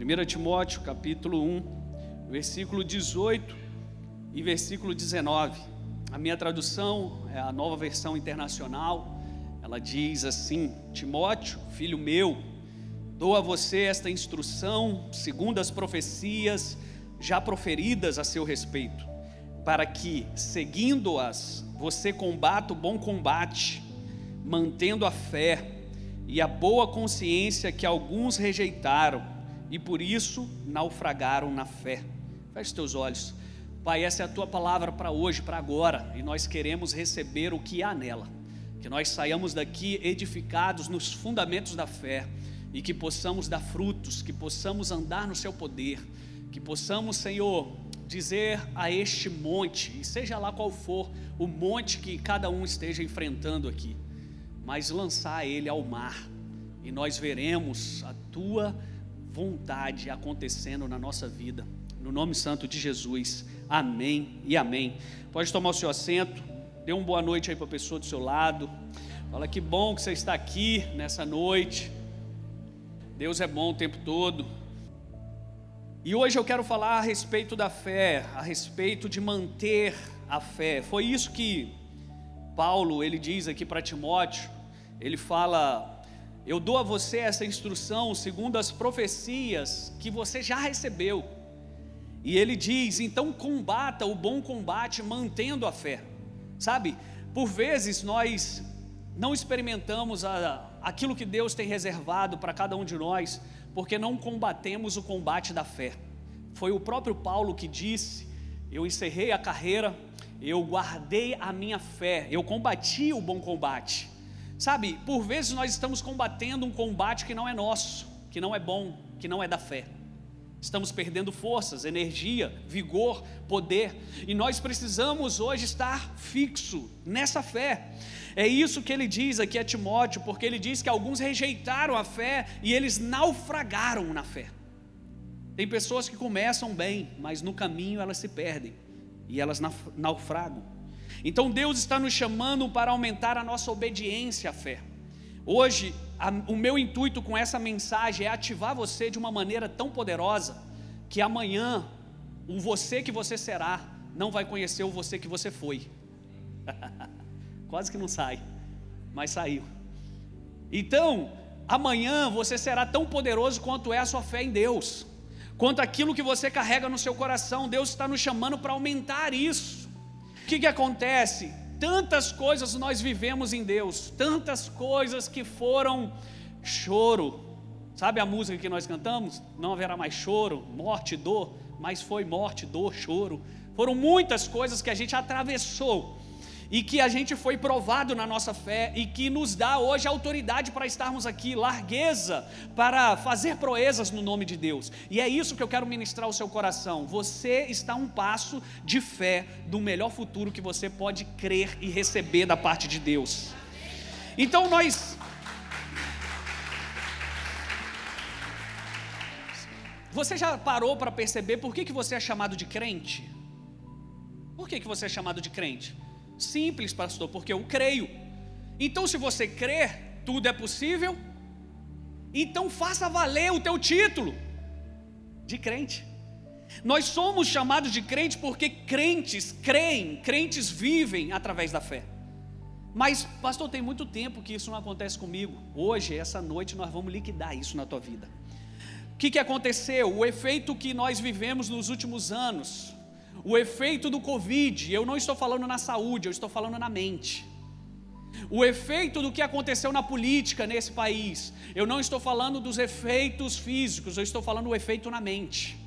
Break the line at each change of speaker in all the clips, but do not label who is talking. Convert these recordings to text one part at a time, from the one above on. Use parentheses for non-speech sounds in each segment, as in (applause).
1 Timóteo capítulo 1, versículo 18 e versículo 19. A minha tradução é a nova versão internacional. Ela diz assim: Timóteo, filho meu, dou a você esta instrução, segundo as profecias já proferidas a seu respeito, para que, seguindo-as, você combata o bom combate, mantendo a fé e a boa consciência que alguns rejeitaram e por isso naufragaram na fé. Feche teus olhos. Pai, essa é a tua palavra para hoje, para agora, e nós queremos receber o que há nela. Que nós saiamos daqui edificados nos fundamentos da fé e que possamos dar frutos, que possamos andar no seu poder, que possamos, Senhor, dizer a este monte, e seja lá qual for o monte que cada um esteja enfrentando aqui, mas lançar ele ao mar, e nós veremos a tua vontade acontecendo na nossa vida. No nome santo de Jesus. Amém e amém. Pode tomar o seu assento. Dê uma boa noite aí para a pessoa do seu lado. Fala que bom que você está aqui nessa noite. Deus é bom o tempo todo. E hoje eu quero falar a respeito da fé, a respeito de manter a fé. Foi isso que Paulo ele diz aqui para Timóteo. Ele fala eu dou a você essa instrução segundo as profecias que você já recebeu. E ele diz: então combata o bom combate mantendo a fé. Sabe, por vezes nós não experimentamos a, aquilo que Deus tem reservado para cada um de nós, porque não combatemos o combate da fé. Foi o próprio Paulo que disse: Eu encerrei a carreira, eu guardei a minha fé, eu combati o bom combate. Sabe, por vezes nós estamos combatendo um combate que não é nosso, que não é bom, que não é da fé. Estamos perdendo forças, energia, vigor, poder, e nós precisamos hoje estar fixo nessa fé. É isso que ele diz aqui a Timóteo, porque ele diz que alguns rejeitaram a fé e eles naufragaram na fé. Tem pessoas que começam bem, mas no caminho elas se perdem e elas naufragam. Então Deus está nos chamando para aumentar a nossa obediência à fé. Hoje, a, o meu intuito com essa mensagem é ativar você de uma maneira tão poderosa que amanhã o você que você será não vai conhecer o você que você foi. (laughs) Quase que não sai, mas saiu. Então, amanhã você será tão poderoso quanto é a sua fé em Deus, quanto aquilo que você carrega no seu coração. Deus está nos chamando para aumentar isso que, que acontece? Tantas coisas nós vivemos em Deus, tantas coisas que foram choro. Sabe a música que nós cantamos? Não haverá mais choro, morte, dor, mas foi morte, dor, choro. Foram muitas coisas que a gente atravessou e que a gente foi provado na nossa fé e que nos dá hoje autoridade para estarmos aqui, largueza para fazer proezas no nome de Deus. E é isso que eu quero ministrar ao seu coração. Você está um passo de fé do melhor futuro que você pode crer e receber da parte de Deus. Então nós Você já parou para perceber por que, que você é chamado de crente? Por que, que você é chamado de crente? Simples, pastor, porque eu creio. Então, se você crer, tudo é possível. Então, faça valer o teu título de crente. Nós somos chamados de crente porque crentes creem, crentes vivem através da fé. Mas, pastor, tem muito tempo que isso não acontece comigo. Hoje, essa noite, nós vamos liquidar isso na tua vida. O que, que aconteceu? O efeito que nós vivemos nos últimos anos o efeito do Covid, eu não estou falando na saúde, eu estou falando na mente. O efeito do que aconteceu na política nesse país, eu não estou falando dos efeitos físicos, eu estou falando do efeito na mente.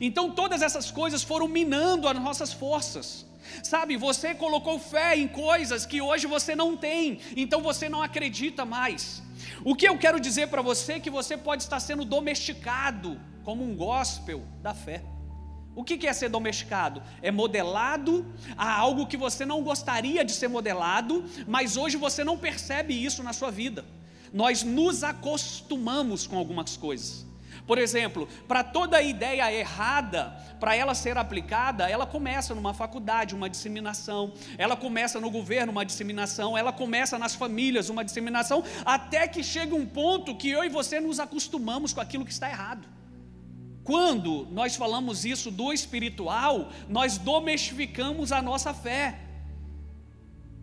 Então todas essas coisas foram minando as nossas forças. Sabe, você colocou fé em coisas que hoje você não tem, então você não acredita mais. O que eu quero dizer para você é que você pode estar sendo domesticado como um gospel da fé. O que é ser domesticado? É modelado a algo que você não gostaria de ser modelado, mas hoje você não percebe isso na sua vida. Nós nos acostumamos com algumas coisas. Por exemplo, para toda ideia errada, para ela ser aplicada, ela começa numa faculdade, uma disseminação, ela começa no governo, uma disseminação, ela começa nas famílias, uma disseminação, até que chega um ponto que eu e você nos acostumamos com aquilo que está errado. Quando nós falamos isso do espiritual, nós domestificamos a nossa fé.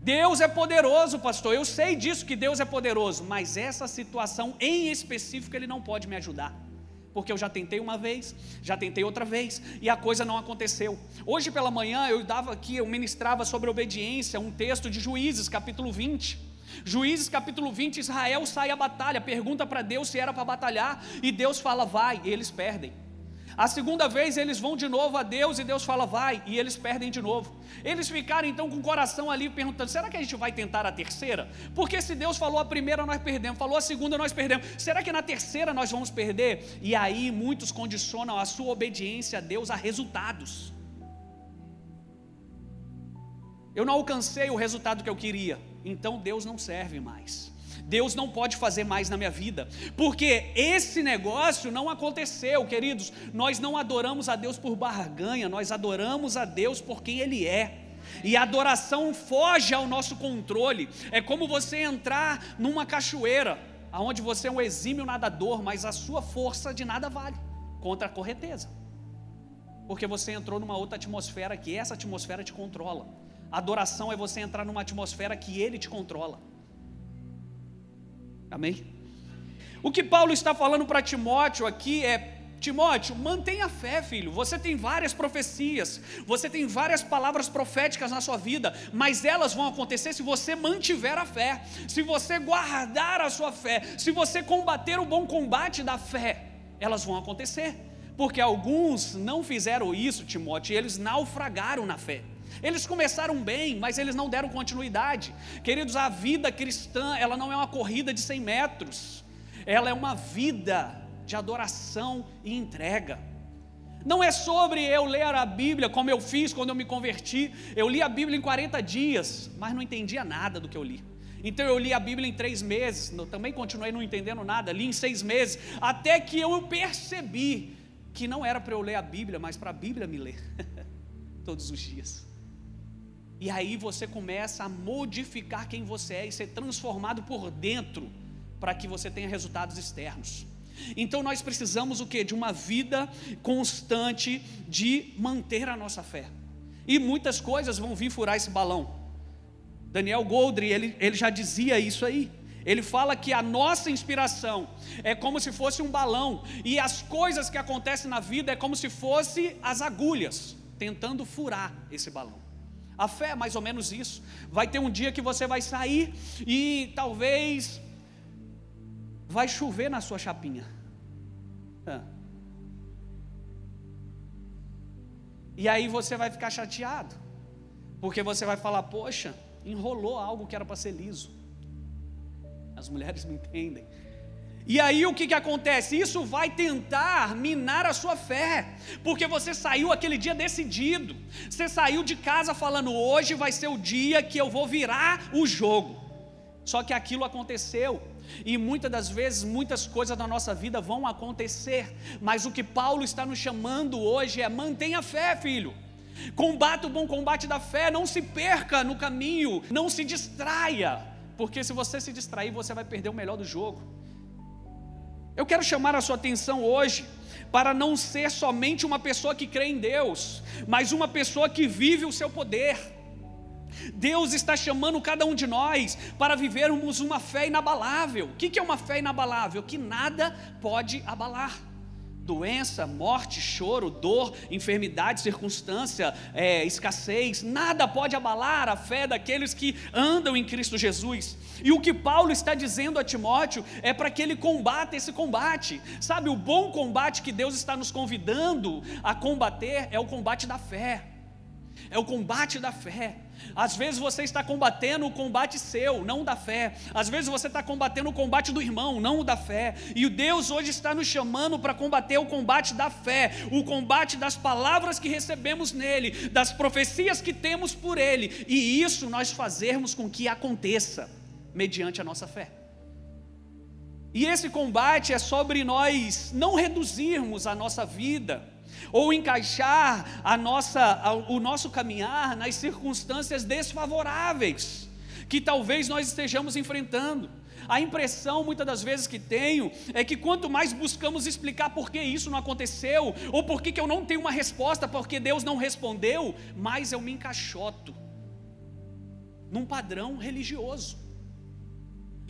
Deus é poderoso, pastor. Eu sei disso que Deus é poderoso, mas essa situação em específico Ele não pode me ajudar. Porque eu já tentei uma vez, já tentei outra vez, e a coisa não aconteceu. Hoje pela manhã eu dava aqui, eu ministrava sobre obediência, um texto de Juízes, capítulo 20. Juízes capítulo 20, Israel sai à batalha, pergunta para Deus se era para batalhar, e Deus fala, vai, e eles perdem. A segunda vez eles vão de novo a Deus e Deus fala, vai, e eles perdem de novo. Eles ficaram então com o coração ali perguntando: será que a gente vai tentar a terceira? Porque se Deus falou a primeira, nós perdemos, falou a segunda, nós perdemos. Será que na terceira nós vamos perder? E aí muitos condicionam a sua obediência a Deus a resultados. Eu não alcancei o resultado que eu queria, então Deus não serve mais. Deus não pode fazer mais na minha vida, porque esse negócio não aconteceu, queridos. Nós não adoramos a Deus por barganha, nós adoramos a Deus por quem Ele é. E a adoração foge ao nosso controle. É como você entrar numa cachoeira, onde você é um exímio nadador, mas a sua força de nada vale contra a correnteza. Porque você entrou numa outra atmosfera que essa atmosfera te controla. Adoração é você entrar numa atmosfera que ele te controla. Amém? O que Paulo está falando para Timóteo aqui é: Timóteo, mantenha a fé, filho. Você tem várias profecias, você tem várias palavras proféticas na sua vida, mas elas vão acontecer se você mantiver a fé, se você guardar a sua fé, se você combater o bom combate da fé, elas vão acontecer. Porque alguns não fizeram isso, Timóteo, e eles naufragaram na fé. Eles começaram bem, mas eles não deram continuidade. Queridos, a vida cristã, ela não é uma corrida de 100 metros, ela é uma vida de adoração e entrega. Não é sobre eu ler a Bíblia como eu fiz quando eu me converti. Eu li a Bíblia em 40 dias, mas não entendia nada do que eu li. Então eu li a Bíblia em três meses, também continuei não entendendo nada, li em seis meses, até que eu percebi que não era para eu ler a Bíblia, mas para a Bíblia me ler (laughs) todos os dias. E aí você começa a modificar quem você é e ser transformado por dentro para que você tenha resultados externos. Então nós precisamos o que? De uma vida constante de manter a nossa fé. E muitas coisas vão vir furar esse balão. Daniel Goldry, ele, ele já dizia isso aí. Ele fala que a nossa inspiração é como se fosse um balão e as coisas que acontecem na vida é como se fosse as agulhas tentando furar esse balão. A fé é mais ou menos isso. Vai ter um dia que você vai sair e talvez vai chover na sua chapinha. E aí você vai ficar chateado, porque você vai falar: Poxa, enrolou algo que era para ser liso. As mulheres (laughs) me entendem. E aí o que, que acontece? Isso vai tentar minar a sua fé, porque você saiu aquele dia decidido, você saiu de casa falando: hoje vai ser o dia que eu vou virar o jogo. Só que aquilo aconteceu, e muitas das vezes, muitas coisas da nossa vida vão acontecer, mas o que Paulo está nos chamando hoje é: mantenha a fé, filho. Combata o bom combate da fé, não se perca no caminho, não se distraia, porque se você se distrair, você vai perder o melhor do jogo. Eu quero chamar a sua atenção hoje para não ser somente uma pessoa que crê em Deus, mas uma pessoa que vive o seu poder. Deus está chamando cada um de nós para vivermos uma fé inabalável. O que é uma fé inabalável? Que nada pode abalar doença, morte, choro, dor, enfermidade, circunstância, é, escassez, nada pode abalar a fé daqueles que andam em Cristo Jesus. E o que Paulo está dizendo a Timóteo é para que ele combata esse combate. Sabe, o bom combate que Deus está nos convidando a combater é o combate da fé. É o combate da fé. Às vezes você está combatendo o combate seu, não da fé. Às vezes você está combatendo o combate do irmão, não o da fé. E o Deus hoje está nos chamando para combater o combate da fé, o combate das palavras que recebemos nele, das profecias que temos por ele. E isso nós fazermos com que aconteça mediante a nossa fé. E esse combate é sobre nós não reduzirmos a nossa vida ou encaixar a nossa, o nosso caminhar nas circunstâncias desfavoráveis que talvez nós estejamos enfrentando. A impressão, muitas das vezes, que tenho é que quanto mais buscamos explicar por que isso não aconteceu, ou por que eu não tenho uma resposta, porque Deus não respondeu, mais eu me encaixoto num padrão religioso.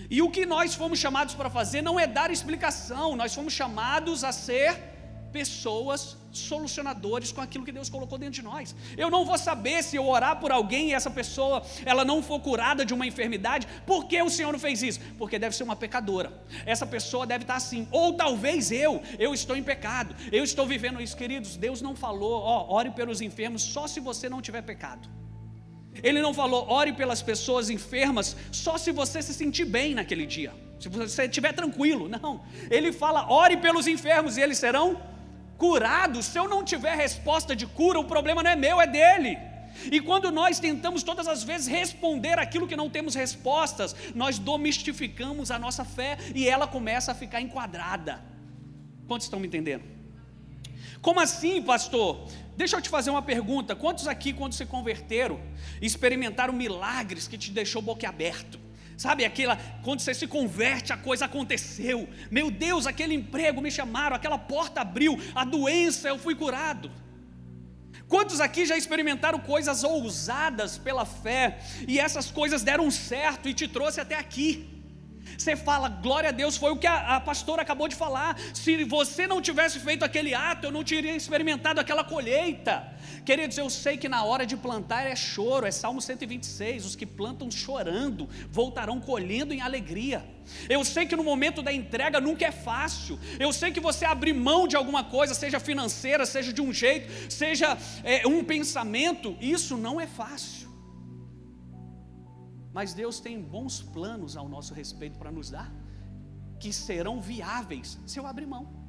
E o que nós fomos chamados para fazer não é dar explicação, nós fomos chamados a ser pessoas solucionadores com aquilo que Deus colocou dentro de nós. Eu não vou saber se eu orar por alguém e essa pessoa ela não for curada de uma enfermidade, por que o Senhor não fez isso? Porque deve ser uma pecadora. Essa pessoa deve estar assim, ou talvez eu, eu estou em pecado. Eu estou vivendo isso, queridos. Deus não falou, ó, ore pelos enfermos só se você não tiver pecado. Ele não falou, ore pelas pessoas enfermas só se você se sentir bem naquele dia. Se você estiver tranquilo, não. Ele fala, ore pelos enfermos e eles serão curado, se eu não tiver resposta de cura, o problema não é meu, é dele. E quando nós tentamos todas as vezes responder aquilo que não temos respostas, nós domestificamos a nossa fé e ela começa a ficar enquadrada. Quantos estão me entendendo? Como assim, pastor? Deixa eu te fazer uma pergunta: quantos aqui, quando se converteram, experimentaram milagres que te deixou boquiaberto? Sabe aquela, quando você se converte, a coisa aconteceu. Meu Deus, aquele emprego me chamaram, aquela porta abriu, a doença eu fui curado. Quantos aqui já experimentaram coisas ousadas pela fé e essas coisas deram certo e te trouxe até aqui? Você fala, glória a Deus, foi o que a, a, pastora acabou de falar. Se você não tivesse feito aquele ato, eu não teria experimentado aquela colheita. Queridos, eu sei que na hora de plantar é choro, é Salmo 126. Os que plantam chorando voltarão colhendo em alegria. Eu sei que no momento da entrega nunca é fácil. Eu sei que você abrir mão de alguma coisa, seja financeira, seja de um jeito, seja é, um pensamento, isso não é fácil. Mas Deus tem bons planos ao nosso respeito para nos dar, que serão viáveis se eu abrir mão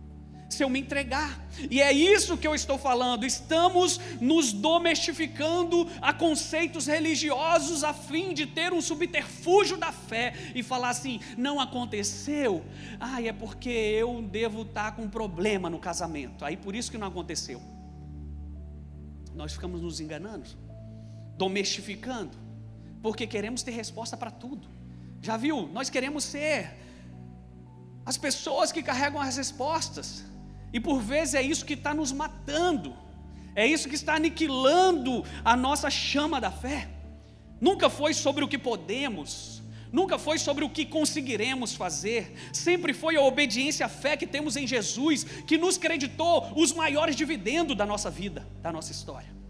se eu me entregar. E é isso que eu estou falando. Estamos nos domestificando a conceitos religiosos a fim de ter um subterfúgio da fé e falar assim: não aconteceu. Ah, é porque eu devo estar com um problema no casamento. Aí por isso que não aconteceu. Nós ficamos nos enganando, domestificando, porque queremos ter resposta para tudo. Já viu? Nós queremos ser as pessoas que carregam as respostas. E por vezes é isso que está nos matando, é isso que está aniquilando a nossa chama da fé. Nunca foi sobre o que podemos, nunca foi sobre o que conseguiremos fazer, sempre foi a obediência à fé que temos em Jesus que nos creditou os maiores dividendos da nossa vida, da nossa história.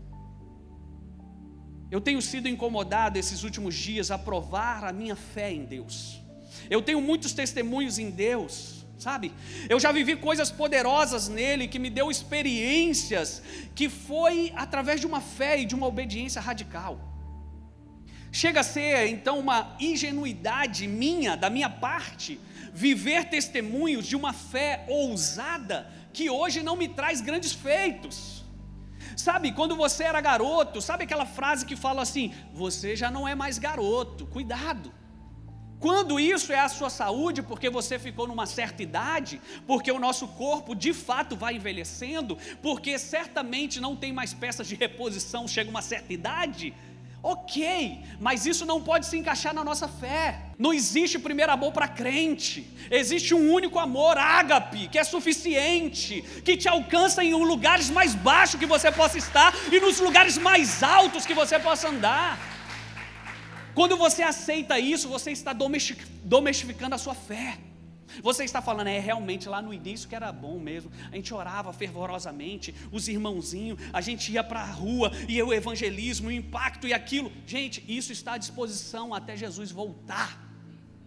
Eu tenho sido incomodado esses últimos dias a provar a minha fé em Deus. Eu tenho muitos testemunhos em Deus sabe? Eu já vivi coisas poderosas nele que me deu experiências que foi através de uma fé e de uma obediência radical. Chega a ser então uma ingenuidade minha, da minha parte, viver testemunhos de uma fé ousada que hoje não me traz grandes feitos. Sabe, quando você era garoto, sabe aquela frase que fala assim: você já não é mais garoto, cuidado. Quando isso é a sua saúde, porque você ficou numa certa idade, porque o nosso corpo de fato vai envelhecendo, porque certamente não tem mais peças de reposição, chega uma certa idade, ok, mas isso não pode se encaixar na nossa fé. Não existe primeiro amor para crente, existe um único amor, ágape, que é suficiente, que te alcança em lugares mais baixos que você possa estar e nos lugares mais altos que você possa andar. Quando você aceita isso, você está domestificando a sua fé. Você está falando, é realmente lá no início que era bom mesmo. A gente orava fervorosamente, os irmãozinhos, a gente ia para a rua, e o evangelismo, o impacto e aquilo. Gente, isso está à disposição até Jesus voltar.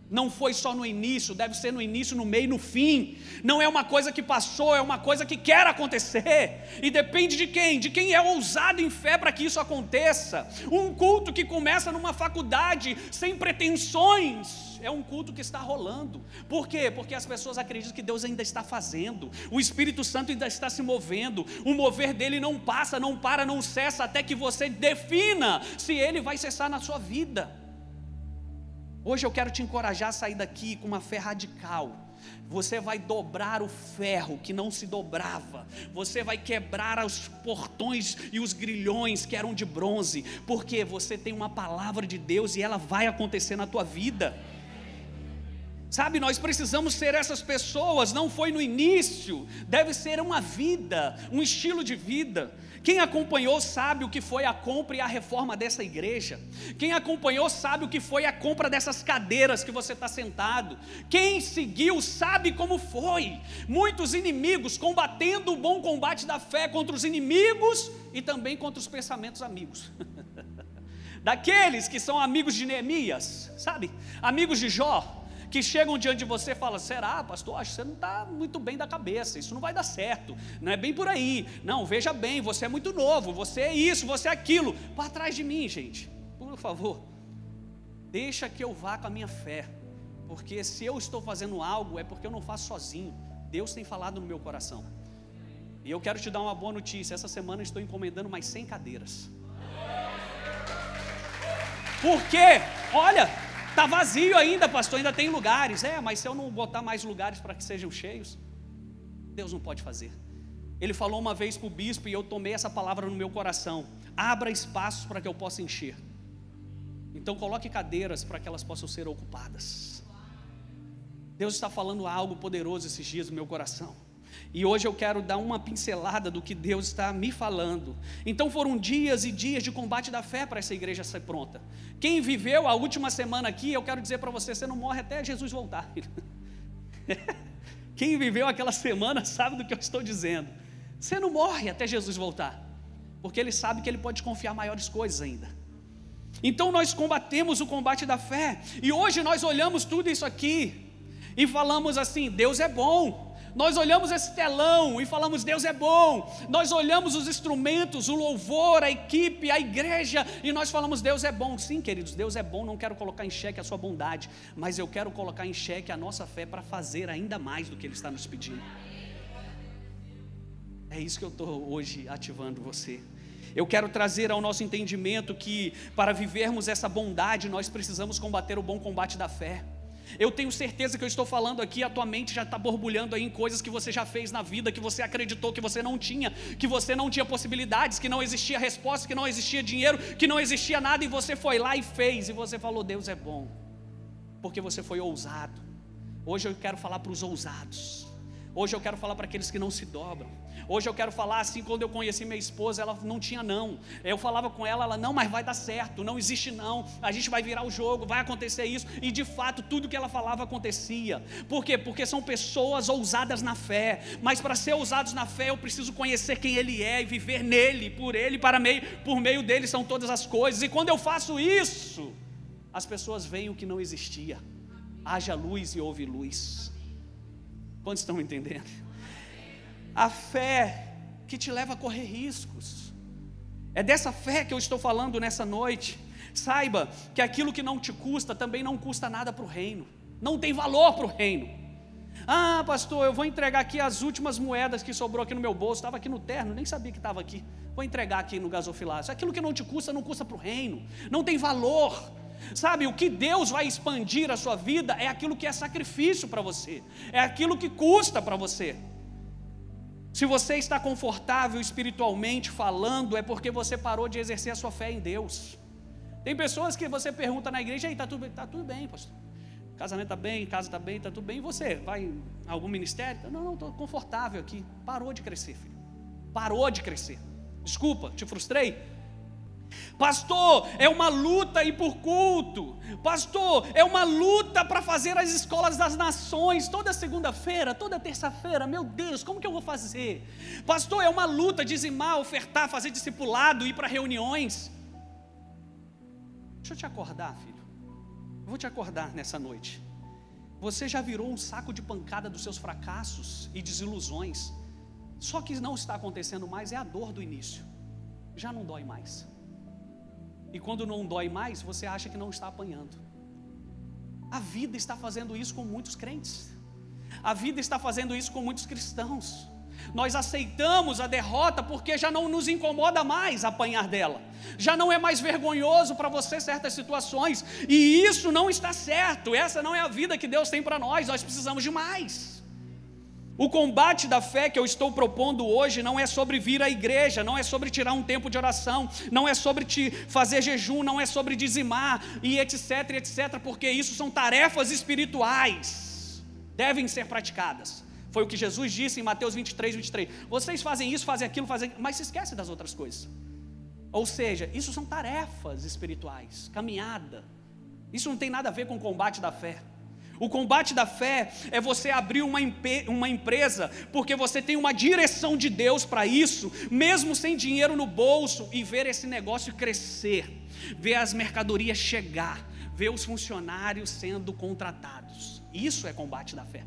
Não foi só no início, deve ser no início, no meio no fim. Não é uma coisa que passou, é uma coisa que quer acontecer. E depende de quem? De quem é ousado em fé para que isso aconteça. Um culto que começa numa faculdade sem pretensões. É um culto que está rolando. Por quê? Porque as pessoas acreditam que Deus ainda está fazendo. O Espírito Santo ainda está se movendo. O mover dele não passa, não para, não cessa até que você defina se ele vai cessar na sua vida. Hoje eu quero te encorajar a sair daqui com uma fé radical. Você vai dobrar o ferro que não se dobrava. Você vai quebrar os portões e os grilhões que eram de bronze, porque você tem uma palavra de Deus e ela vai acontecer na tua vida. Sabe, nós precisamos ser essas pessoas, não foi no início, deve ser uma vida, um estilo de vida. Quem acompanhou sabe o que foi a compra e a reforma dessa igreja. Quem acompanhou sabe o que foi a compra dessas cadeiras que você está sentado. Quem seguiu sabe como foi. Muitos inimigos combatendo o bom combate da fé contra os inimigos e também contra os pensamentos amigos. (laughs) Daqueles que são amigos de Neemias, sabe? Amigos de Jó que chegam diante de você e falam: será, pastor? Acho que você não está muito bem da cabeça, isso não vai dar certo, não é bem por aí. Não, veja bem, você é muito novo, você é isso, você é aquilo. Para trás de mim, gente, por favor, deixa que eu vá com a minha fé, porque se eu estou fazendo algo é porque eu não faço sozinho, Deus tem falado no meu coração. E eu quero te dar uma boa notícia: essa semana estou encomendando mais 100 cadeiras. Porque, olha, Está vazio ainda, pastor, ainda tem lugares. É, mas se eu não botar mais lugares para que sejam cheios, Deus não pode fazer. Ele falou uma vez para o bispo e eu tomei essa palavra no meu coração: abra espaços para que eu possa encher. Então coloque cadeiras para que elas possam ser ocupadas. Deus está falando algo poderoso esses dias no meu coração. E hoje eu quero dar uma pincelada do que Deus está me falando. Então foram dias e dias de combate da fé para essa igreja ser pronta. Quem viveu a última semana aqui, eu quero dizer para você: você não morre até Jesus voltar. (laughs) Quem viveu aquela semana sabe do que eu estou dizendo. Você não morre até Jesus voltar, porque Ele sabe que Ele pode confiar maiores coisas ainda. Então nós combatemos o combate da fé, e hoje nós olhamos tudo isso aqui e falamos assim: Deus é bom, nós olhamos esse telão e falamos: Deus é bom. Nós olhamos os instrumentos, o louvor, a equipe, a igreja, e nós falamos: Deus é bom. Sim, queridos, Deus é bom. Não quero colocar em xeque a sua bondade, mas eu quero colocar em xeque a nossa fé para fazer ainda mais do que Ele está nos pedindo. É isso que eu estou hoje ativando você. Eu quero trazer ao nosso entendimento que para vivermos essa bondade, nós precisamos combater o bom combate da fé. Eu tenho certeza que eu estou falando aqui, a tua mente já está borbulhando aí em coisas que você já fez na vida, que você acreditou que você não tinha, que você não tinha possibilidades, que não existia resposta, que não existia dinheiro, que não existia nada, e você foi lá e fez, e você falou: Deus é bom, porque você foi ousado. Hoje eu quero falar para os ousados, hoje eu quero falar para aqueles que não se dobram. Hoje eu quero falar assim, quando eu conheci minha esposa, ela não tinha não. Eu falava com ela, ela não, mas vai dar certo, não existe não. A gente vai virar o jogo, vai acontecer isso. E de fato, tudo que ela falava acontecia. Por quê? Porque são pessoas ousadas na fé. Mas para ser ousados na fé, eu preciso conhecer quem ele é e viver nele, por ele, para meio, por meio dele são todas as coisas. E quando eu faço isso, as pessoas veem o que não existia. Haja luz e houve luz. Quantos estão entendendo? a fé que te leva a correr riscos. É dessa fé que eu estou falando nessa noite. Saiba que aquilo que não te custa também não custa nada para o reino, não tem valor para o reino. Ah, pastor, eu vou entregar aqui as últimas moedas que sobrou aqui no meu bolso, estava aqui no terno, nem sabia que estava aqui. Vou entregar aqui no gasofilácio. Aquilo que não te custa, não custa para o reino, não tem valor. Sabe, o que Deus vai expandir a sua vida é aquilo que é sacrifício para você, é aquilo que custa para você. Se você está confortável espiritualmente falando, é porque você parou de exercer a sua fé em Deus. Tem pessoas que você pergunta na igreja, está tudo, tá tudo bem, pastor. Casamento está bem, casa está bem, está tudo bem. E você? Vai em algum ministério? Não, não, estou confortável aqui. Parou de crescer, filho. Parou de crescer. Desculpa, te frustrei? Pastor, é uma luta ir por culto. Pastor, é uma luta para fazer as escolas das nações toda segunda-feira, toda terça-feira. Meu Deus, como que eu vou fazer? Pastor, é uma luta dizimar, ofertar, fazer discipulado, ir para reuniões. Deixa eu te acordar, filho. Eu vou te acordar nessa noite. Você já virou um saco de pancada dos seus fracassos e desilusões. Só que não está acontecendo mais é a dor do início. Já não dói mais. E quando não dói mais, você acha que não está apanhando. A vida está fazendo isso com muitos crentes. A vida está fazendo isso com muitos cristãos. Nós aceitamos a derrota porque já não nos incomoda mais apanhar dela. Já não é mais vergonhoso para você certas situações. E isso não está certo. Essa não é a vida que Deus tem para nós. Nós precisamos de mais. O combate da fé que eu estou propondo hoje não é sobre vir à igreja, não é sobre tirar um tempo de oração, não é sobre te fazer jejum, não é sobre dizimar e etc, etc, porque isso são tarefas espirituais. devem ser praticadas. Foi o que Jesus disse em Mateus 23, 23. Vocês fazem isso, fazem aquilo, fazem, mas se esquecem das outras coisas. Ou seja, isso são tarefas espirituais, caminhada. Isso não tem nada a ver com o combate da fé. O combate da fé é você abrir uma, uma empresa porque você tem uma direção de Deus para isso, mesmo sem dinheiro no bolso, e ver esse negócio crescer, ver as mercadorias chegar, ver os funcionários sendo contratados. Isso é combate da fé.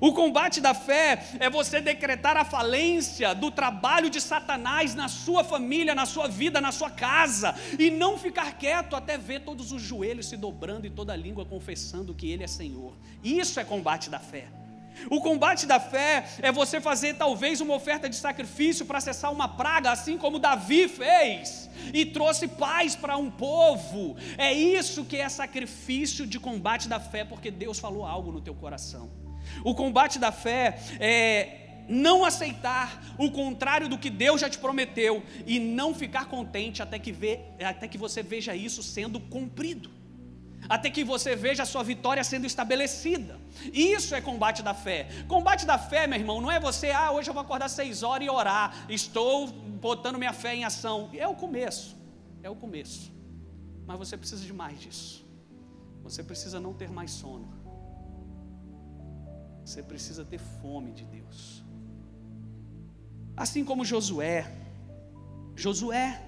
O combate da fé é você decretar a falência do trabalho de Satanás na sua família, na sua vida, na sua casa, e não ficar quieto até ver todos os joelhos se dobrando e toda a língua confessando que Ele é Senhor. Isso é combate da fé. O combate da fé é você fazer talvez uma oferta de sacrifício para cessar uma praga, assim como Davi fez e trouxe paz para um povo. É isso que é sacrifício de combate da fé, porque Deus falou algo no teu coração. O combate da fé é não aceitar o contrário do que Deus já te prometeu e não ficar contente até que, vê, até que você veja isso sendo cumprido. Até que você veja a sua vitória sendo estabelecida. Isso é combate da fé. Combate da fé, meu irmão, não é você, ah, hoje eu vou acordar seis horas e orar, estou botando minha fé em ação. É o começo, é o começo. Mas você precisa de mais disso. Você precisa não ter mais sono. Você precisa ter fome de Deus. Assim como Josué. Josué,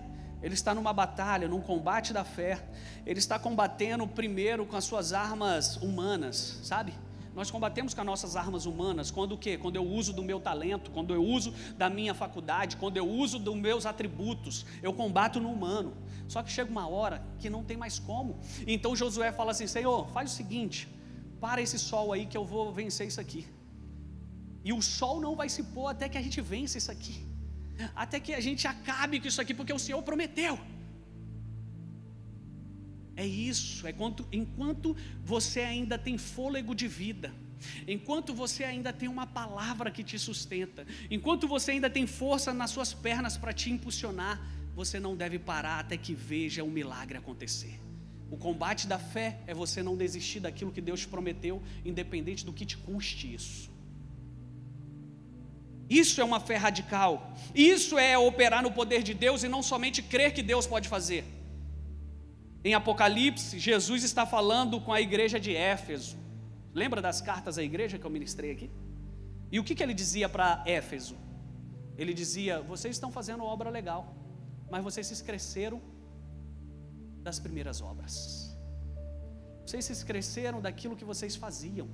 ele está numa batalha, num combate da fé. Ele está combatendo primeiro com as suas armas humanas, sabe? Nós combatemos com as nossas armas humanas quando o quê? Quando eu uso do meu talento, quando eu uso da minha faculdade, quando eu uso dos meus atributos, eu combato no humano. Só que chega uma hora que não tem mais como. Então Josué fala assim: Senhor, faz o seguinte, para esse sol aí que eu vou vencer isso aqui. E o sol não vai se pôr até que a gente vença isso aqui. Até que a gente acabe com isso aqui, porque o Senhor prometeu. É isso, é quanto, enquanto você ainda tem fôlego de vida, enquanto você ainda tem uma palavra que te sustenta, enquanto você ainda tem força nas suas pernas para te impulsionar, você não deve parar até que veja o milagre acontecer. O combate da fé é você não desistir daquilo que Deus te prometeu, independente do que te custe isso. Isso é uma fé radical. Isso é operar no poder de Deus e não somente crer que Deus pode fazer. Em Apocalipse, Jesus está falando com a igreja de Éfeso. Lembra das cartas à igreja que eu ministrei aqui? E o que, que ele dizia para Éfeso? Ele dizia: Vocês estão fazendo obra legal, mas vocês se esqueceram das primeiras obras. Vocês se esqueceram daquilo que vocês faziam.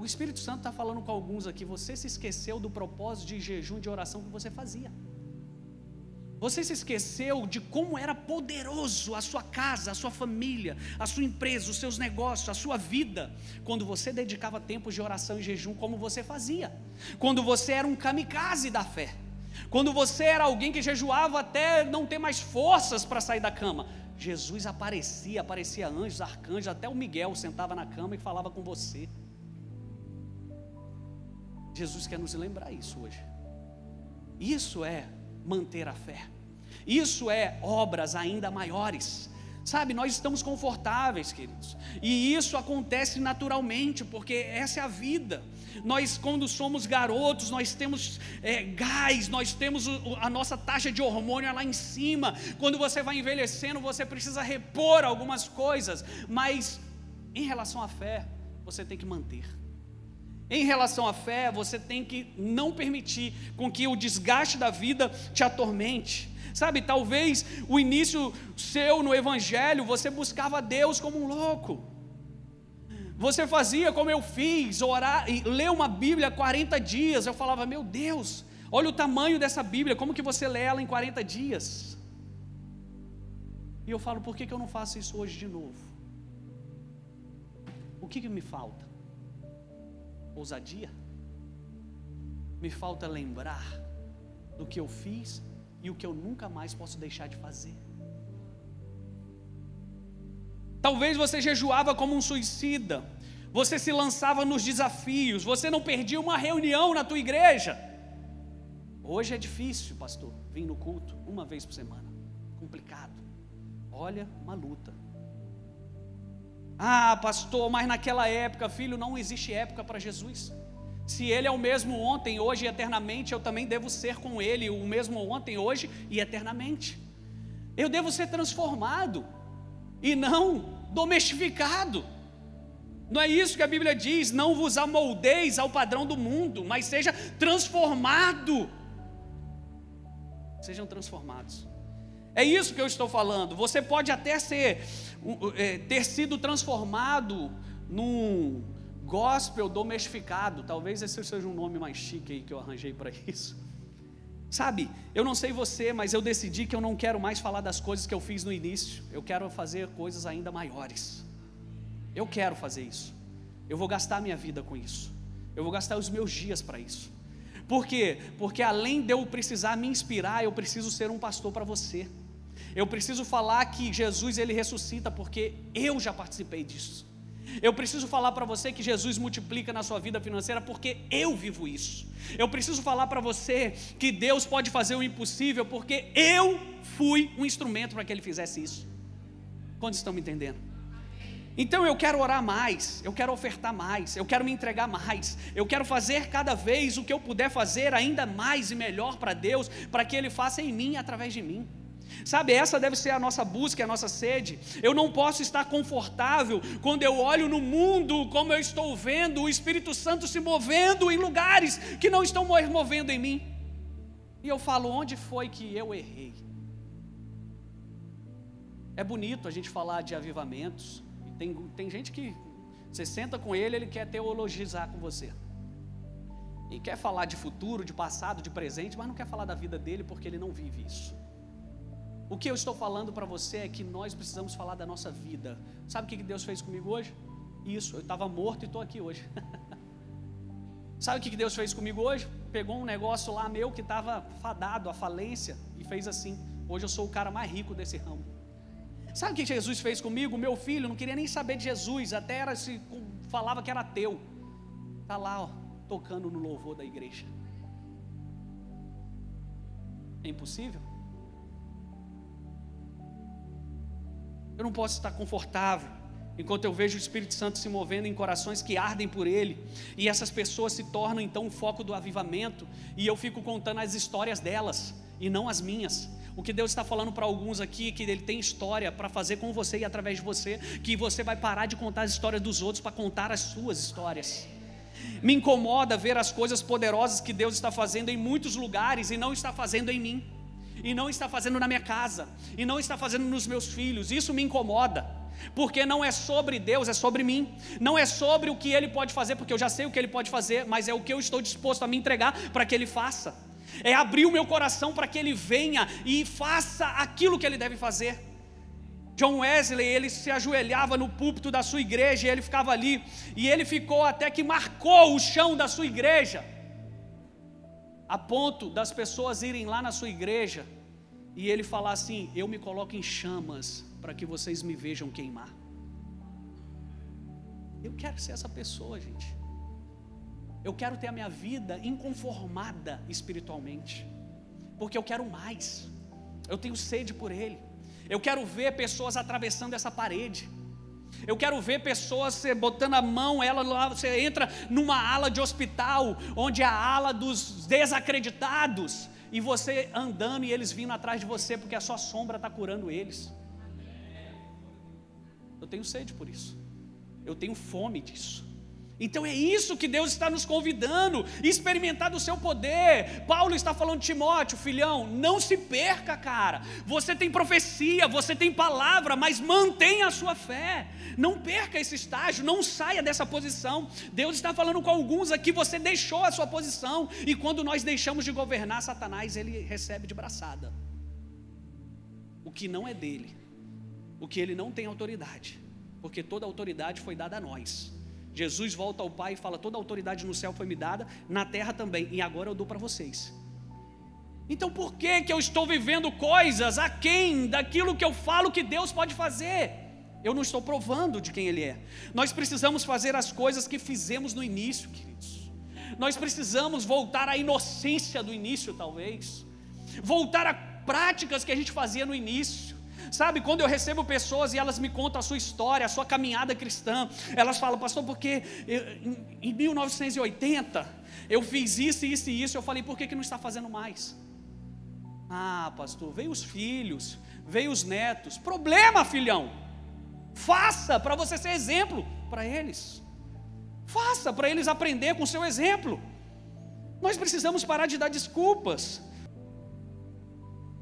O Espírito Santo está falando com alguns aqui. Você se esqueceu do propósito de jejum de oração que você fazia. Você se esqueceu de como era poderoso a sua casa, a sua família, a sua empresa, os seus negócios, a sua vida, quando você dedicava tempo de oração e jejum como você fazia. Quando você era um kamikaze da fé. Quando você era alguém que jejuava até não ter mais forças para sair da cama, Jesus aparecia, aparecia anjos, arcanjos, até o Miguel sentava na cama e falava com você. Jesus quer nos lembrar isso hoje. Isso é manter a fé. Isso é obras ainda maiores. Sabe, nós estamos confortáveis, queridos, e isso acontece naturalmente, porque essa é a vida. Nós, quando somos garotos, nós temos é, gás, nós temos o, a nossa taxa de hormônio lá em cima. Quando você vai envelhecendo, você precisa repor algumas coisas, mas em relação à fé, você tem que manter. Em relação à fé, você tem que não permitir com que o desgaste da vida te atormente. Sabe, talvez o início seu no Evangelho, você buscava Deus como um louco. Você fazia como eu fiz, orar e ler uma Bíblia 40 dias. Eu falava, meu Deus, olha o tamanho dessa Bíblia, como que você lê ela em 40 dias? E eu falo, por que, que eu não faço isso hoje de novo? O que, que me falta? Ousadia? Me falta lembrar do que eu fiz e o que eu nunca mais posso deixar de fazer. Talvez você jejuava como um suicida, você se lançava nos desafios, você não perdia uma reunião na tua igreja. Hoje é difícil, pastor, vir no culto uma vez por semana, complicado. Olha, uma luta. Ah, pastor, mas naquela época, filho, não existe época para Jesus. Se Ele é o mesmo ontem, hoje e eternamente, eu também devo ser com Ele, o mesmo ontem, hoje e eternamente. Eu devo ser transformado e não domestificado. Não é isso que a Bíblia diz, não vos amoldeis ao padrão do mundo, mas seja transformado. Sejam transformados. É isso que eu estou falando. Você pode até ser, é, ter sido transformado num gospel domestificado. Talvez esse seja um nome mais chique aí que eu arranjei para (laughs) isso. Sabe, eu não sei você, mas eu decidi que eu não quero mais falar das coisas que eu fiz no início. Eu quero fazer coisas ainda maiores. Eu quero fazer isso. Eu vou gastar minha vida com isso. Eu vou gastar os meus dias para isso. Por quê? Porque além de eu precisar me inspirar, eu preciso ser um pastor para você. Eu preciso falar que Jesus ele ressuscita porque eu já participei disso. Eu preciso falar para você que Jesus multiplica na sua vida financeira porque eu vivo isso. Eu preciso falar para você que Deus pode fazer o impossível porque eu fui um instrumento para que ele fizesse isso. Quantos estão me entendendo? Então eu quero orar mais, eu quero ofertar mais, eu quero me entregar mais, eu quero fazer cada vez o que eu puder fazer ainda mais e melhor para Deus, para que Ele faça em mim através de mim. Sabe, essa deve ser a nossa busca, a nossa sede. Eu não posso estar confortável quando eu olho no mundo como eu estou vendo o Espírito Santo se movendo em lugares que não estão movendo em mim. E eu falo, onde foi que eu errei? É bonito a gente falar de avivamentos. Tem, tem gente que você senta com ele, ele quer teologizar com você. E quer falar de futuro, de passado, de presente, mas não quer falar da vida dele porque ele não vive isso. O que eu estou falando para você é que nós precisamos falar da nossa vida. Sabe o que Deus fez comigo hoje? Isso, eu estava morto e estou aqui hoje. (laughs) Sabe o que Deus fez comigo hoje? Pegou um negócio lá meu que estava fadado à falência e fez assim. Hoje eu sou o cara mais rico desse ramo. Sabe o que Jesus fez comigo? Meu filho não queria nem saber de Jesus, até era se falava que era ateu. Está lá, ó, tocando no louvor da igreja. É impossível? Eu não posso estar confortável enquanto eu vejo o Espírito Santo se movendo em corações que ardem por Ele, e essas pessoas se tornam então o foco do avivamento, e eu fico contando as histórias delas e não as minhas. O que Deus está falando para alguns aqui, que Ele tem história para fazer com você e através de você, que você vai parar de contar as histórias dos outros para contar as suas histórias. Me incomoda ver as coisas poderosas que Deus está fazendo em muitos lugares e não está fazendo em mim e não está fazendo na minha casa, e não está fazendo nos meus filhos. Isso me incomoda, porque não é sobre Deus, é sobre mim. Não é sobre o que Ele pode fazer, porque eu já sei o que Ele pode fazer, mas é o que eu estou disposto a me entregar para que Ele faça. É abrir o meu coração para que Ele venha e faça aquilo que Ele deve fazer. John Wesley, ele se ajoelhava no púlpito da sua igreja e ele ficava ali, e ele ficou até que marcou o chão da sua igreja a ponto das pessoas irem lá na sua igreja e ele falar assim: Eu me coloco em chamas para que vocês me vejam queimar. Eu quero ser essa pessoa, gente. Eu quero ter a minha vida inconformada espiritualmente, porque eu quero mais. Eu tenho sede por Ele. Eu quero ver pessoas atravessando essa parede. Eu quero ver pessoas botando a mão, ela você entra numa ala de hospital, onde é a ala dos desacreditados, e você andando e eles vindo atrás de você, porque a sua sombra está curando eles. Eu tenho sede por isso, eu tenho fome disso. Então é isso que Deus está nos convidando, experimentar do seu poder. Paulo está falando de Timóteo, filhão, não se perca, cara. Você tem profecia, você tem palavra, mas mantenha a sua fé. Não perca esse estágio, não saia dessa posição. Deus está falando com alguns aqui, você deixou a sua posição, e quando nós deixamos de governar, Satanás ele recebe de braçada. O que não é dele, o que ele não tem autoridade, porque toda autoridade foi dada a nós. Jesus volta ao Pai e fala: toda autoridade no céu foi me dada, na terra também, e agora eu dou para vocês. Então por que, que eu estou vivendo coisas aquém daquilo que eu falo que Deus pode fazer? Eu não estou provando de quem Ele é. Nós precisamos fazer as coisas que fizemos no início, queridos. Nós precisamos voltar à inocência do início, talvez. Voltar a práticas que a gente fazia no início Sabe, quando eu recebo pessoas e elas me contam a sua história, a sua caminhada cristã, elas falam, pastor, porque eu, em 1980 eu fiz isso, isso e isso, eu falei, por que, que não está fazendo mais? Ah, pastor, veio os filhos, veio os netos, problema, filhão, faça para você ser exemplo para eles, faça para eles aprender com o seu exemplo. Nós precisamos parar de dar desculpas.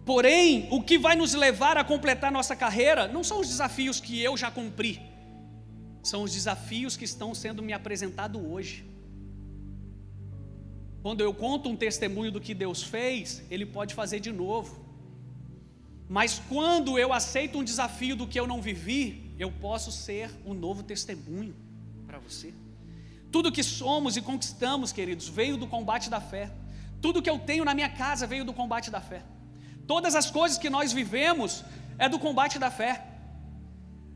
Porém, o que vai nos levar a completar nossa carreira não são os desafios que eu já cumpri, são os desafios que estão sendo me apresentados hoje. Quando eu conto um testemunho do que Deus fez, Ele pode fazer de novo. Mas quando eu aceito um desafio do que eu não vivi, eu posso ser um novo testemunho para você. Tudo que somos e conquistamos, queridos, veio do combate da fé. Tudo que eu tenho na minha casa veio do combate da fé. Todas as coisas que nós vivemos é do combate da fé.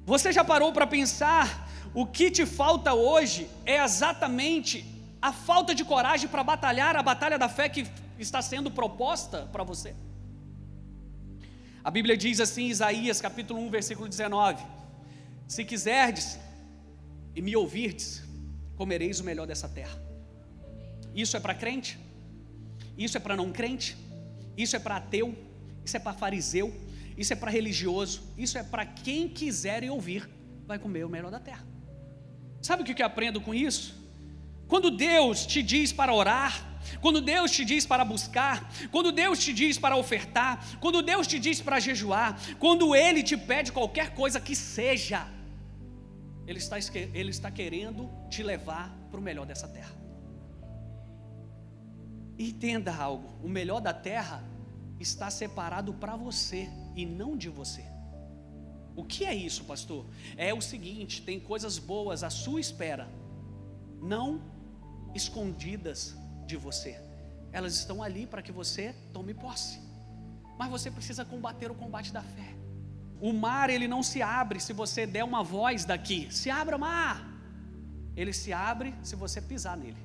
Você já parou para pensar o que te falta hoje é exatamente a falta de coragem para batalhar a batalha da fé que está sendo proposta para você? A Bíblia diz assim, Isaías capítulo 1, versículo 19: Se quiserdes e me ouvirdes, comereis o melhor dessa terra. Isso é para crente? Isso é para não crente? Isso é para ateu? Isso é para fariseu, isso é para religioso, isso é para quem quiser ouvir, vai comer o melhor da terra. Sabe o que eu aprendo com isso? Quando Deus te diz para orar, quando Deus te diz para buscar, quando Deus te diz para ofertar, quando Deus te diz para jejuar, quando Ele te pede qualquer coisa que seja, Ele está, ele está querendo te levar para o melhor dessa terra. Entenda algo: o melhor da terra está separado para você e não de você. O que é isso, pastor? É o seguinte: tem coisas boas à sua espera, não escondidas de você. Elas estão ali para que você tome posse. Mas você precisa combater o combate da fé. O mar ele não se abre se você der uma voz daqui. Se abra mar. Ele se abre se você pisar nele.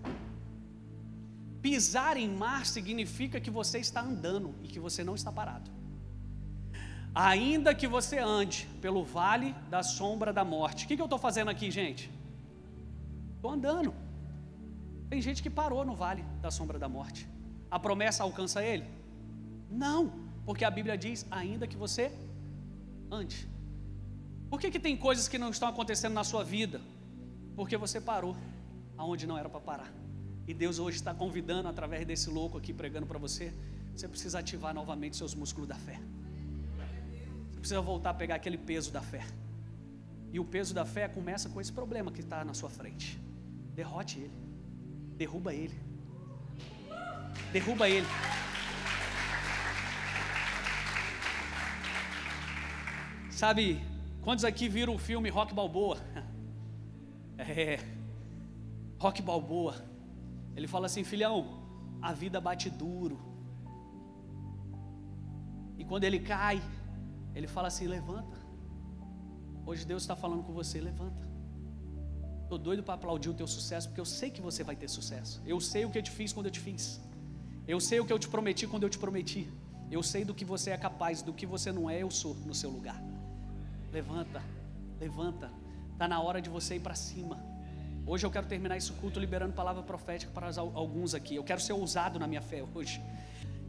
Pisar em mar significa que você está andando e que você não está parado. Ainda que você ande pelo vale da sombra da morte. O que, que eu estou fazendo aqui, gente? Estou andando. Tem gente que parou no vale da sombra da morte. A promessa alcança ele? Não, porque a Bíblia diz: ainda que você ande. Por que, que tem coisas que não estão acontecendo na sua vida? Porque você parou aonde não era para parar. E Deus hoje está convidando, através desse louco aqui pregando para você, você precisa ativar novamente seus músculos da fé. Você precisa voltar a pegar aquele peso da fé. E o peso da fé começa com esse problema que está na sua frente. Derrote ele. Derruba ele. Derruba ele. Sabe, quantos aqui viram o filme Rock Balboa? (laughs) É, Rock Balboa. Ele fala assim: filhão, a vida bate duro. E quando ele cai, ele fala assim: levanta. Hoje Deus está falando com você: levanta. Estou doido para aplaudir o teu sucesso, porque eu sei que você vai ter sucesso. Eu sei o que eu te fiz quando eu te fiz. Eu sei o que eu te prometi quando eu te prometi. Eu sei do que você é capaz, do que você não é, eu sou no seu lugar. Levanta, levanta. Está na hora de você ir para cima. Hoje eu quero terminar esse culto liberando palavra profética para alguns aqui. Eu quero ser ousado na minha fé hoje.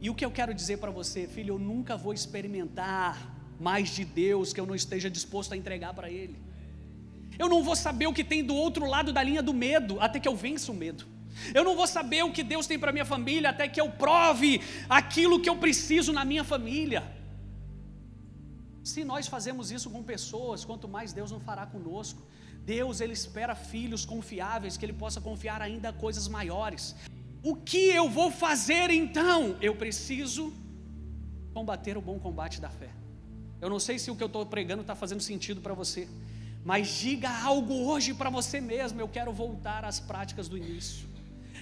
E o que eu quero dizer para você, filho, eu nunca vou experimentar mais de Deus que eu não esteja disposto a entregar para Ele. Eu não vou saber o que tem do outro lado da linha do medo até que eu vença o medo. Eu não vou saber o que Deus tem para minha família até que eu prove aquilo que eu preciso na minha família. Se nós fazemos isso com pessoas, quanto mais Deus não fará conosco. Deus ele espera filhos confiáveis que ele possa confiar ainda coisas maiores. O que eu vou fazer então? Eu preciso combater o bom combate da fé. Eu não sei se o que eu estou pregando está fazendo sentido para você, mas diga algo hoje para você mesmo. Eu quero voltar às práticas do início.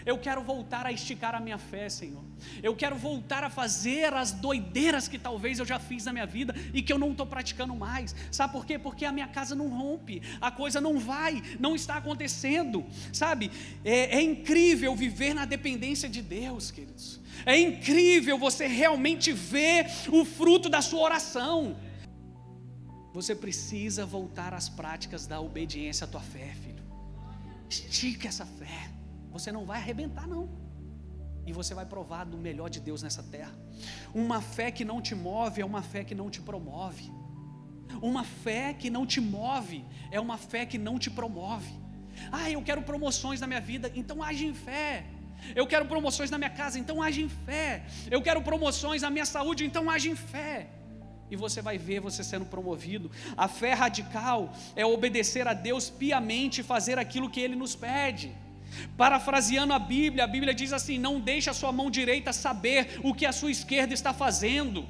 Eu quero voltar a esticar a minha fé, Senhor. Eu quero voltar a fazer as doideiras que talvez eu já fiz na minha vida e que eu não estou praticando mais. Sabe por quê? Porque a minha casa não rompe, a coisa não vai, não está acontecendo. Sabe? É, é incrível viver na dependência de Deus, queridos. É incrível você realmente ver o fruto da sua oração. Você precisa voltar às práticas da obediência à tua fé, filho. Estica essa fé. Você não vai arrebentar, não. E você vai provar do melhor de Deus nessa terra. Uma fé que não te move é uma fé que não te promove. Uma fé que não te move é uma fé que não te promove. Ah, eu quero promoções na minha vida, então age em fé. Eu quero promoções na minha casa, então age em fé. Eu quero promoções na minha saúde, então age em fé. E você vai ver você sendo promovido. A fé radical é obedecer a Deus piamente e fazer aquilo que Ele nos pede. Parafraseando a Bíblia, a Bíblia diz assim: não deixe a sua mão direita saber o que a sua esquerda está fazendo.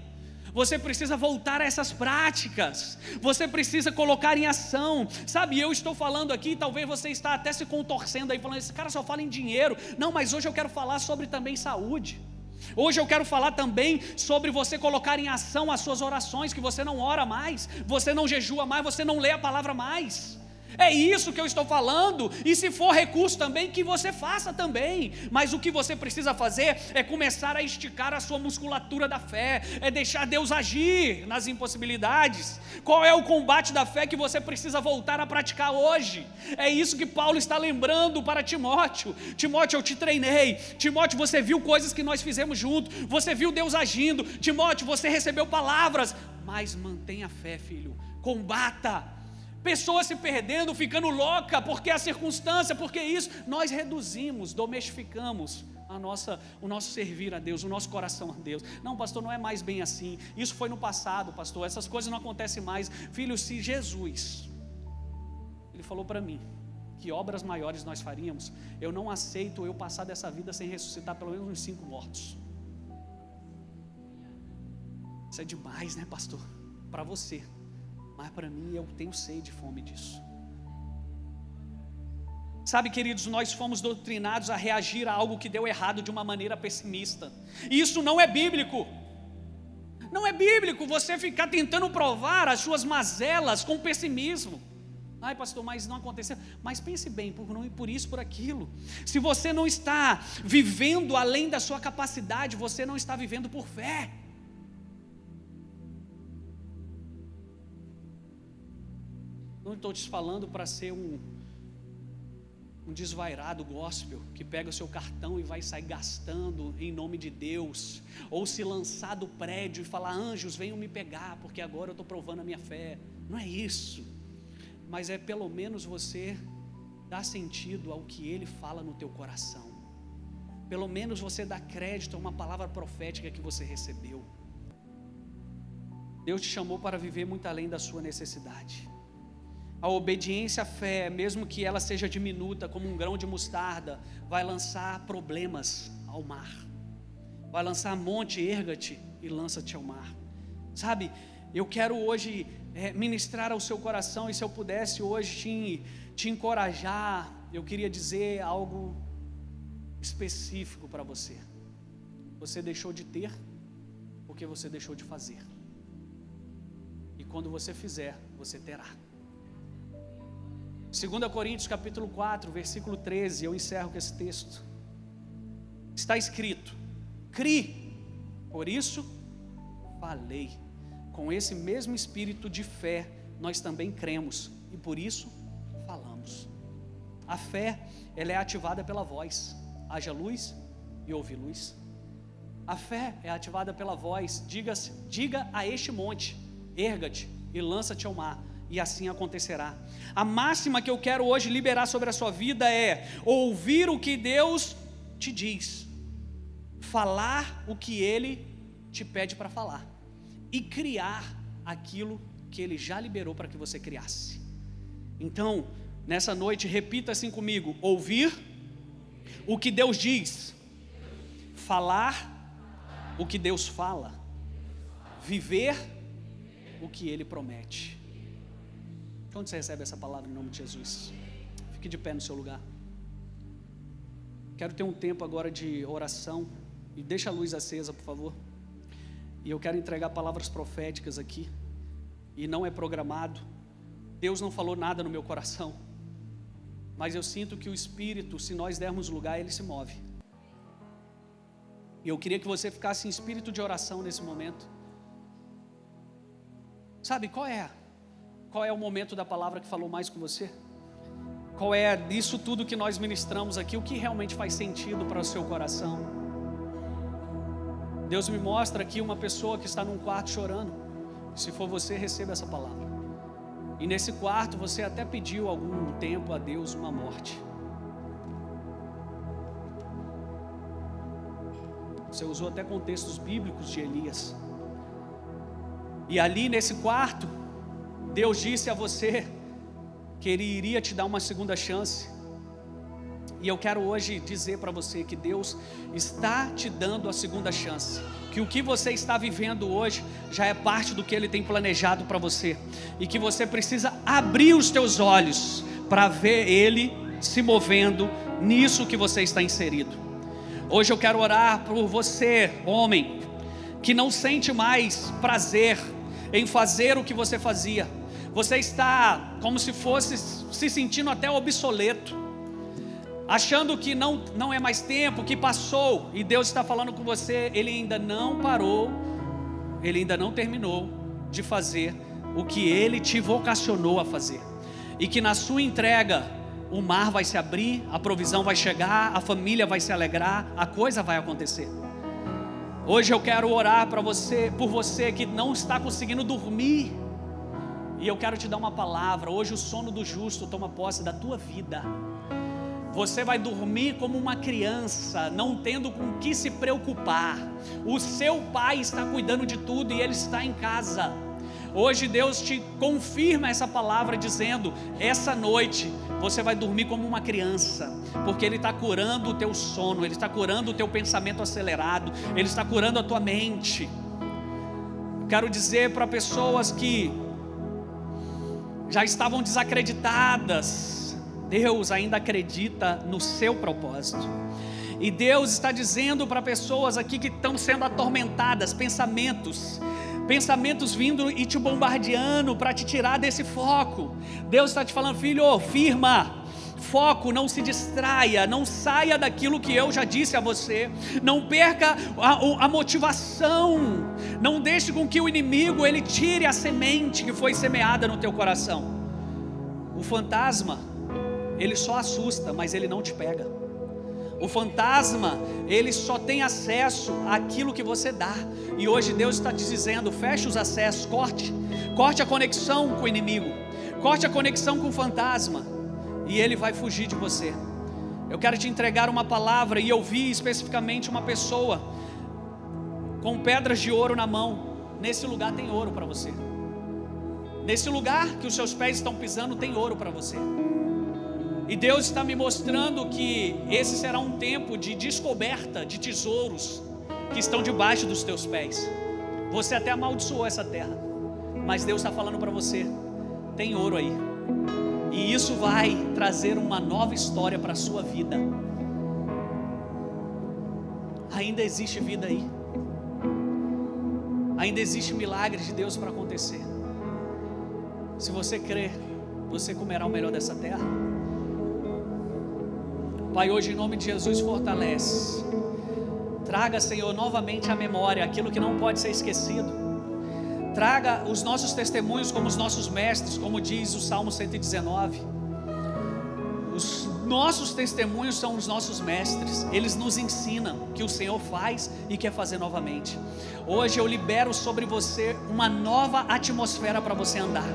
Você precisa voltar a essas práticas. Você precisa colocar em ação. Sabe, eu estou falando aqui, talvez você está até se contorcendo aí falando esse cara só fala em dinheiro. Não, mas hoje eu quero falar sobre também saúde. Hoje eu quero falar também sobre você colocar em ação as suas orações, que você não ora mais, você não jejua mais, você não lê a palavra mais. É isso que eu estou falando. E se for recurso também, que você faça também. Mas o que você precisa fazer é começar a esticar a sua musculatura da fé, é deixar Deus agir nas impossibilidades. Qual é o combate da fé que você precisa voltar a praticar hoje? É isso que Paulo está lembrando para Timóteo. Timóteo, eu te treinei. Timóteo, você viu coisas que nós fizemos junto. Você viu Deus agindo. Timóteo, você recebeu palavras. Mas mantenha a fé, filho. Combata pessoas se perdendo, ficando louca, porque a circunstância, porque isso, nós reduzimos, domestificamos a nossa, o nosso servir a Deus, o nosso coração a Deus. Não, pastor, não é mais bem assim. Isso foi no passado, pastor. Essas coisas não acontecem mais. Filho, se Jesus, ele falou para mim que obras maiores nós faríamos, eu não aceito eu passar dessa vida sem ressuscitar pelo menos uns cinco mortos. Isso é demais, né, pastor? Para você mas para mim eu tenho sede e fome disso. Sabe, queridos, nós fomos doutrinados a reagir a algo que deu errado de uma maneira pessimista. E isso não é bíblico. Não é bíblico você ficar tentando provar as suas mazelas com pessimismo. Ai, pastor, mas não aconteceu. Mas pense bem, por, não, por isso, por aquilo. Se você não está vivendo além da sua capacidade, você não está vivendo por fé. Não estou te falando para ser um, um desvairado gospel que pega o seu cartão e vai sair gastando em nome de Deus, ou se lançar do prédio e falar: anjos, venham me pegar, porque agora eu estou provando a minha fé. Não é isso, mas é pelo menos você dar sentido ao que ele fala no teu coração. Pelo menos você dá crédito a uma palavra profética que você recebeu. Deus te chamou para viver muito além da sua necessidade. A obediência à fé, mesmo que ela seja diminuta, como um grão de mostarda, vai lançar problemas ao mar. Vai lançar monte, erga-te e lança-te ao mar. Sabe, eu quero hoje é, ministrar ao seu coração, e se eu pudesse hoje te, te encorajar, eu queria dizer algo específico para você. Você deixou de ter porque você deixou de fazer. E quando você fizer, você terá. 2 Coríntios capítulo 4, versículo 13, eu encerro com esse texto. Está escrito: Cri, por isso falei. Com esse mesmo espírito de fé, nós também cremos e por isso falamos. A fé, ela é ativada pela voz. Haja luz e ouve luz. A fé é ativada pela voz. Diga, diga a este monte: erga-te e lança-te ao mar e assim acontecerá. A máxima que eu quero hoje liberar sobre a sua vida é ouvir o que Deus te diz, falar o que Ele te pede para falar e criar aquilo que Ele já liberou para que você criasse. Então, nessa noite, repita assim comigo: ouvir o que Deus diz, falar o que Deus fala, viver o que Ele promete. Onde você recebe essa palavra em nome de Jesus? Fique de pé no seu lugar. Quero ter um tempo agora de oração. E deixa a luz acesa, por favor. E eu quero entregar palavras proféticas aqui. E não é programado. Deus não falou nada no meu coração. Mas eu sinto que o Espírito, se nós dermos lugar, ele se move. E eu queria que você ficasse em espírito de oração nesse momento. Sabe qual é? Qual é o momento da palavra que falou mais com você? Qual é disso tudo que nós ministramos aqui? O que realmente faz sentido para o seu coração? Deus me mostra aqui uma pessoa que está num quarto chorando. Se for você, receba essa palavra. E nesse quarto você até pediu algum tempo a Deus uma morte. Você usou até contextos bíblicos de Elias. E ali nesse quarto, Deus disse a você que Ele iria te dar uma segunda chance. E eu quero hoje dizer para você que Deus está te dando a segunda chance. Que o que você está vivendo hoje já é parte do que Ele tem planejado para você. E que você precisa abrir os teus olhos para ver Ele se movendo nisso que você está inserido. Hoje eu quero orar por você, homem, que não sente mais prazer em fazer o que você fazia. Você está como se fosse se sentindo até obsoleto, achando que não, não é mais tempo, que passou, e Deus está falando com você, Ele ainda não parou, Ele ainda não terminou de fazer o que Ele te vocacionou a fazer, e que na sua entrega o mar vai se abrir, a provisão vai chegar, a família vai se alegrar, a coisa vai acontecer. Hoje eu quero orar para você, por você que não está conseguindo dormir. E eu quero te dar uma palavra. Hoje o sono do justo toma posse da tua vida. Você vai dormir como uma criança, não tendo com que se preocupar. O seu pai está cuidando de tudo e ele está em casa. Hoje Deus te confirma essa palavra dizendo: essa noite você vai dormir como uma criança, porque Ele está curando o teu sono, Ele está curando o teu pensamento acelerado, Ele está curando a tua mente. quero dizer para pessoas que já estavam desacreditadas, Deus ainda acredita no seu propósito. E Deus está dizendo para pessoas aqui que estão sendo atormentadas, pensamentos, pensamentos vindo e te bombardeando para te tirar desse foco. Deus está te falando, filho, firma, foco, não se distraia, não saia daquilo que eu já disse a você, não perca a, a, motivação, não deixe com que o inimigo ele tire a semente que foi semeada no teu coração. O fantasma, ele só assusta, mas ele não te pega. O fantasma, ele só tem acesso àquilo que você dá. E hoje Deus está te dizendo: feche os acessos, corte, corte a conexão com o inimigo, corte a conexão com o fantasma, e ele vai fugir de você. Eu quero te entregar uma palavra, e eu vi especificamente uma pessoa com pedras de ouro na mão. Nesse lugar tem ouro para você. Nesse lugar que os seus pés estão pisando, tem ouro para você. E Deus está me mostrando que esse será um tempo de descoberta de tesouros que estão debaixo dos teus pés. Você até amaldiçoou essa terra, mas Deus está falando para você: tem ouro aí, e isso vai trazer uma nova história para a sua vida. Ainda existe vida aí, ainda existe milagre de Deus para acontecer. Se você crer, você comerá o melhor dessa terra. Pai, hoje em nome de Jesus, fortalece. Traga, Senhor, novamente à memória aquilo que não pode ser esquecido. Traga os nossos testemunhos como os nossos mestres, como diz o Salmo 119. Os nossos testemunhos são os nossos mestres, eles nos ensinam que o Senhor faz e quer fazer novamente. Hoje eu libero sobre você uma nova atmosfera para você andar.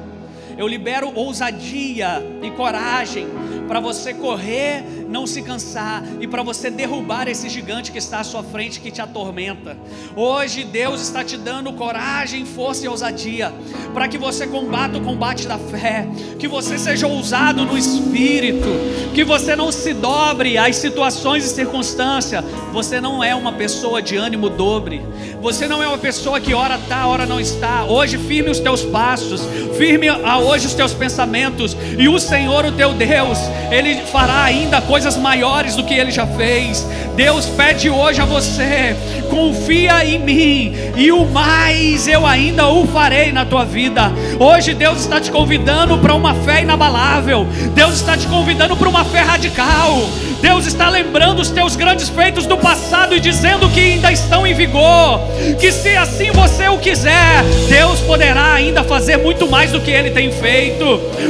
Eu libero ousadia e coragem para você correr, não se cansar e para você derrubar esse gigante que está à sua frente que te atormenta. Hoje Deus está te dando coragem, força e ousadia para que você combata o combate da fé, que você seja ousado no espírito, que você não se dobre às situações e circunstâncias. Você não é uma pessoa de ânimo dobre. Você não é uma pessoa que ora está, ora não está. Hoje firme os teus passos, firme a hoje os teus pensamentos, e o Senhor, o teu Deus, Ele fará ainda coisas maiores do que Ele já fez. Deus pede hoje a você: confia em mim, e o mais eu ainda o farei na tua vida. Hoje Deus está te convidando para uma fé inabalável, Deus está te convidando para uma fé radical. Deus está lembrando os teus grandes feitos do passado e dizendo que ainda estão em vigor. Que se assim você o quiser, Deus poderá ainda fazer muito mais do que ele tem feito.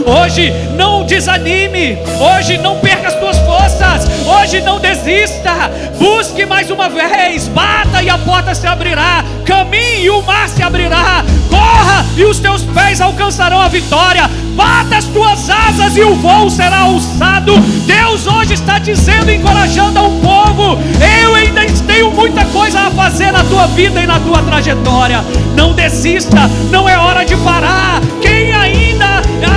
Hoje não desanime, hoje não perca as tuas forças, hoje não desista. Busque mais uma vez, bata e a porta se abrirá, caminhe e o mar se abrirá. Corra e os teus pés alcançarão a vitória. Bata as tuas asas e o voo será alçado. Deus hoje está dizendo, encorajando ao povo: Eu ainda tenho muita coisa a fazer na tua vida e na tua trajetória. Não desista, não é hora de parar. Quem ainda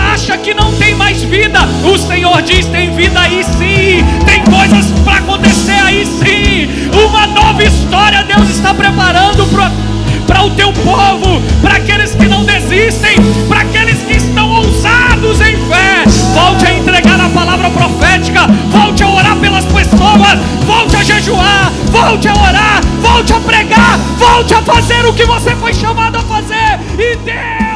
acha que não tem mais vida, o Senhor diz: tem vida aí sim, tem coisas para acontecer aí sim. Uma nova história Deus está preparando para o teu povo, para aqueles que não desistem, para aqueles que estão ousados em fé. Volte a entregar a palavra profética, volte a orar pelas pessoas, volte a jejuar, volte a orar, volte a pregar, volte a fazer o que você foi chamado a fazer. E Deus